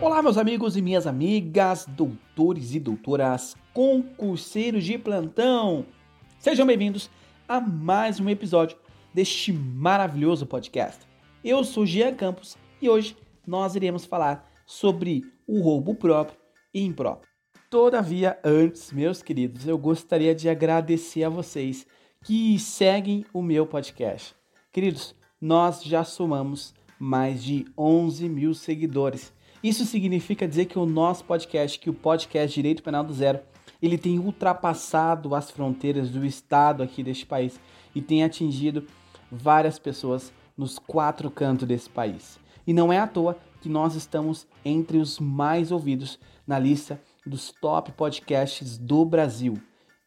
Olá, meus amigos e minhas amigas, doutores e doutoras, concurseiros de plantão. Sejam bem-vindos a mais um episódio deste maravilhoso podcast. Eu sou Jean Campos e hoje nós iremos falar sobre o roubo próprio e impróprio. Todavia, antes, meus queridos, eu gostaria de agradecer a vocês que seguem o meu podcast. Queridos, nós já somamos mais de 11 mil seguidores. Isso significa dizer que o nosso podcast, que o podcast Direito Penal do Zero, ele tem ultrapassado as fronteiras do estado aqui deste país e tem atingido várias pessoas nos quatro cantos desse país. E não é à toa que nós estamos entre os mais ouvidos na lista dos top podcasts do Brasil.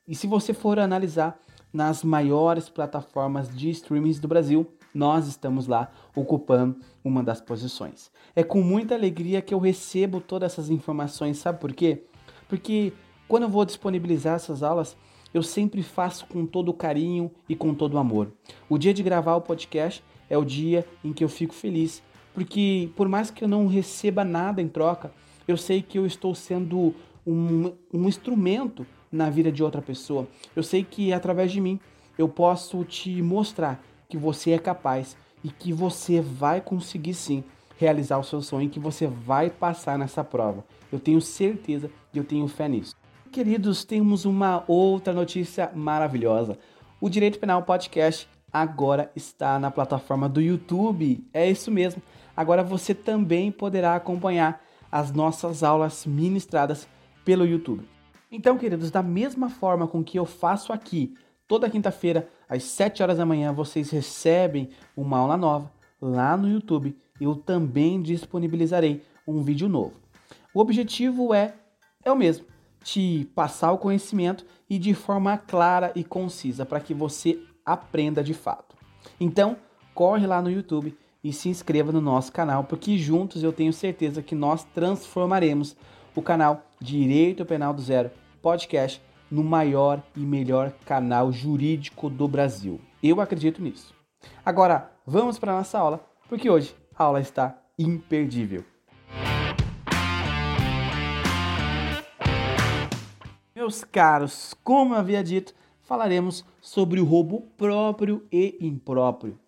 E se você for analisar nas maiores plataformas de streamings do Brasil, nós estamos lá ocupando uma das posições. É com muita alegria que eu recebo todas essas informações, sabe por quê? Porque quando eu vou disponibilizar essas aulas, eu sempre faço com todo carinho e com todo amor. O dia de gravar o podcast é o dia em que eu fico feliz, porque por mais que eu não receba nada em troca, eu sei que eu estou sendo um, um instrumento na vida de outra pessoa. Eu sei que através de mim eu posso te mostrar que você é capaz e que você vai conseguir sim realizar o seu sonho, que você vai passar nessa prova. Eu tenho certeza e eu tenho fé nisso. Queridos, temos uma outra notícia maravilhosa. O Direito Penal Podcast agora está na plataforma do YouTube. É isso mesmo. Agora você também poderá acompanhar as nossas aulas ministradas pelo YouTube. Então, queridos, da mesma forma com que eu faço aqui, toda quinta-feira, às 7 horas da manhã, vocês recebem uma aula nova lá no YouTube. Eu também disponibilizarei um vídeo novo. O objetivo é, é o mesmo, te passar o conhecimento e de forma clara e concisa para que você aprenda de fato. Então, corre lá no YouTube e se inscreva no nosso canal, porque juntos eu tenho certeza que nós transformaremos o canal Direito Penal do Zero podcast no maior e melhor canal jurídico do Brasil. Eu acredito nisso. Agora, vamos para a nossa aula, porque hoje a aula está imperdível. Meus caros, como eu havia dito, falaremos sobre o roubo próprio e impróprio.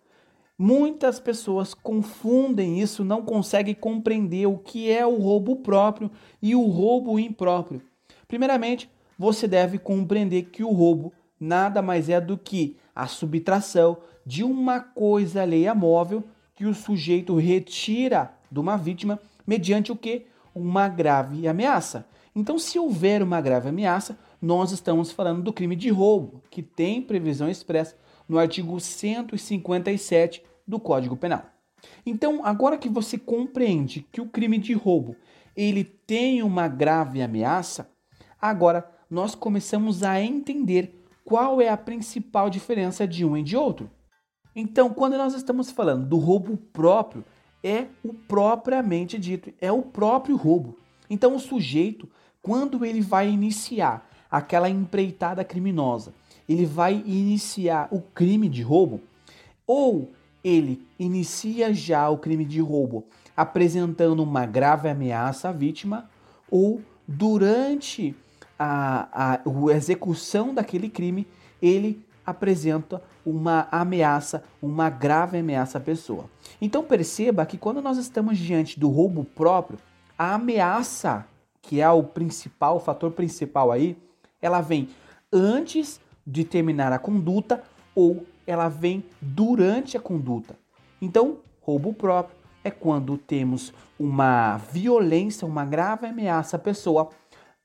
Muitas pessoas confundem isso, não conseguem compreender o que é o roubo próprio e o roubo impróprio. Primeiramente, você deve compreender que o roubo nada mais é do que a subtração de uma coisa alheia móvel que o sujeito retira de uma vítima mediante o que? Uma grave ameaça. Então, se houver uma grave ameaça, nós estamos falando do crime de roubo, que tem previsão expressa no artigo 157 do Código Penal. Então, agora que você compreende que o crime de roubo ele tem uma grave ameaça, agora nós começamos a entender qual é a principal diferença de um e de outro. Então, quando nós estamos falando do roubo próprio, é o propriamente dito, é o próprio roubo. Então, o sujeito, quando ele vai iniciar aquela empreitada criminosa, ele vai iniciar o crime de roubo, ou ele inicia já o crime de roubo apresentando uma grave ameaça à vítima, ou durante a, a, a execução daquele crime, ele apresenta uma ameaça, uma grave ameaça à pessoa. Então perceba que quando nós estamos diante do roubo próprio, a ameaça, que é o principal, o fator principal aí, ela vem antes de terminar a conduta ou ela vem durante a conduta. Então, roubo próprio é quando temos uma violência, uma grave ameaça à pessoa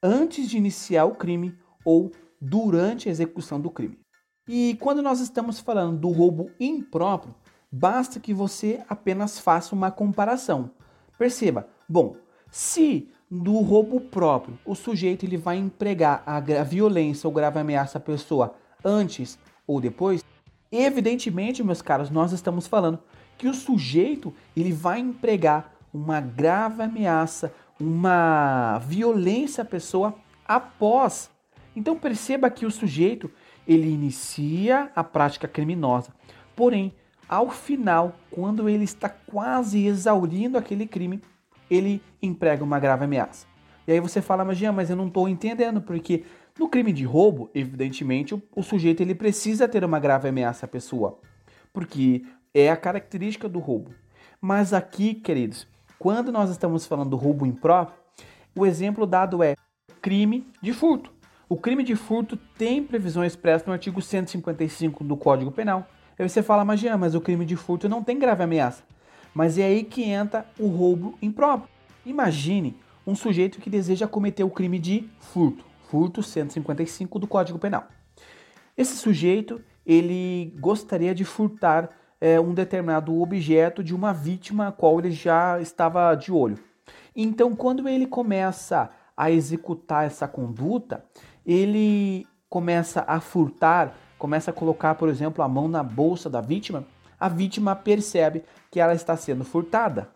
antes de iniciar o crime ou durante a execução do crime. E quando nós estamos falando do roubo impróprio, basta que você apenas faça uma comparação. Perceba, bom, se no roubo próprio o sujeito ele vai empregar a violência ou grave ameaça à pessoa antes ou depois, evidentemente, meus caros, nós estamos falando que o sujeito ele vai empregar uma grave ameaça, uma violência à pessoa após. Então perceba que o sujeito ele inicia a prática criminosa, porém ao final, quando ele está quase exaurindo aquele crime, ele emprega uma grave ameaça. E aí você fala, mas Jean, mas eu não estou entendendo, porque no crime de roubo, evidentemente, o, o sujeito ele precisa ter uma grave ameaça à pessoa, porque é a característica do roubo. Mas aqui, queridos, quando nós estamos falando do roubo impróprio, o exemplo dado é crime de furto. O crime de furto tem previsão expressa no artigo 155 do Código Penal. Aí você fala, mas Jean, mas o crime de furto não tem grave ameaça. Mas é aí que entra o roubo impróprio. Imagine um sujeito que deseja cometer o crime de furto, furto 155 do Código Penal. Esse sujeito, ele gostaria de furtar é, um determinado objeto de uma vítima a qual ele já estava de olho. Então, quando ele começa a executar essa conduta, ele começa a furtar começa a colocar, por exemplo, a mão na bolsa da vítima, a vítima percebe que ela está sendo furtada.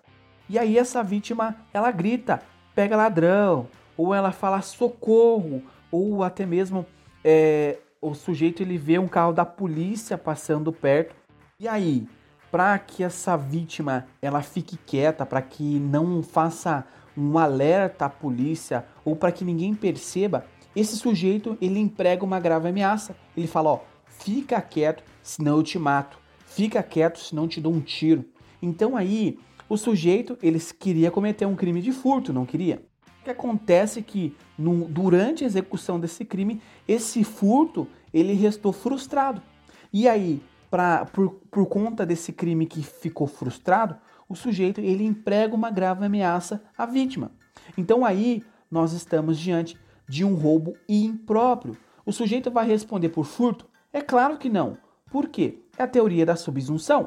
E aí essa vítima, ela grita, pega ladrão, ou ela fala socorro, ou até mesmo é, o sujeito ele vê um carro da polícia passando perto. E aí, para que essa vítima ela fique quieta, para que não faça um alerta à polícia ou para que ninguém perceba, esse sujeito ele emprega uma grave ameaça. Ele fala, ó, Fica quieto, senão eu te mato. Fica quieto, senão eu te dou um tiro. Então aí, o sujeito, eles queria cometer um crime de furto, não queria? O que acontece é que no, durante a execução desse crime, esse furto, ele restou frustrado. E aí, pra, por, por conta desse crime que ficou frustrado, o sujeito, ele emprega uma grave ameaça à vítima. Então aí, nós estamos diante de um roubo impróprio. O sujeito vai responder por furto? É claro que não. Por quê? É a teoria da subsunção.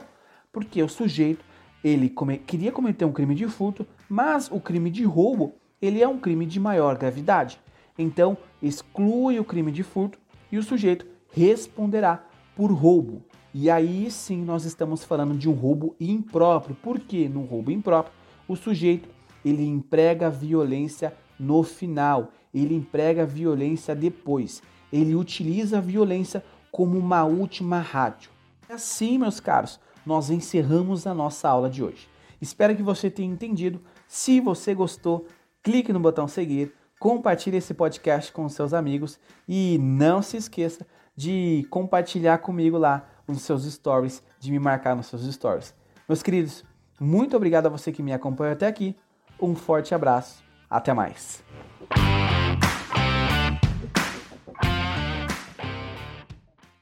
Porque o sujeito, ele come, queria cometer um crime de furto, mas o crime de roubo, ele é um crime de maior gravidade. Então, exclui o crime de furto e o sujeito responderá por roubo. E aí sim nós estamos falando de um roubo impróprio. Porque no roubo impróprio, o sujeito ele emprega violência no final, ele emprega violência depois, ele utiliza a violência como uma última rádio. E assim, meus caros, nós encerramos a nossa aula de hoje. Espero que você tenha entendido. Se você gostou, clique no botão seguir, compartilhe esse podcast com seus amigos e não se esqueça de compartilhar comigo lá nos seus stories, de me marcar nos seus stories. Meus queridos, muito obrigado a você que me acompanhou até aqui. Um forte abraço. Até mais.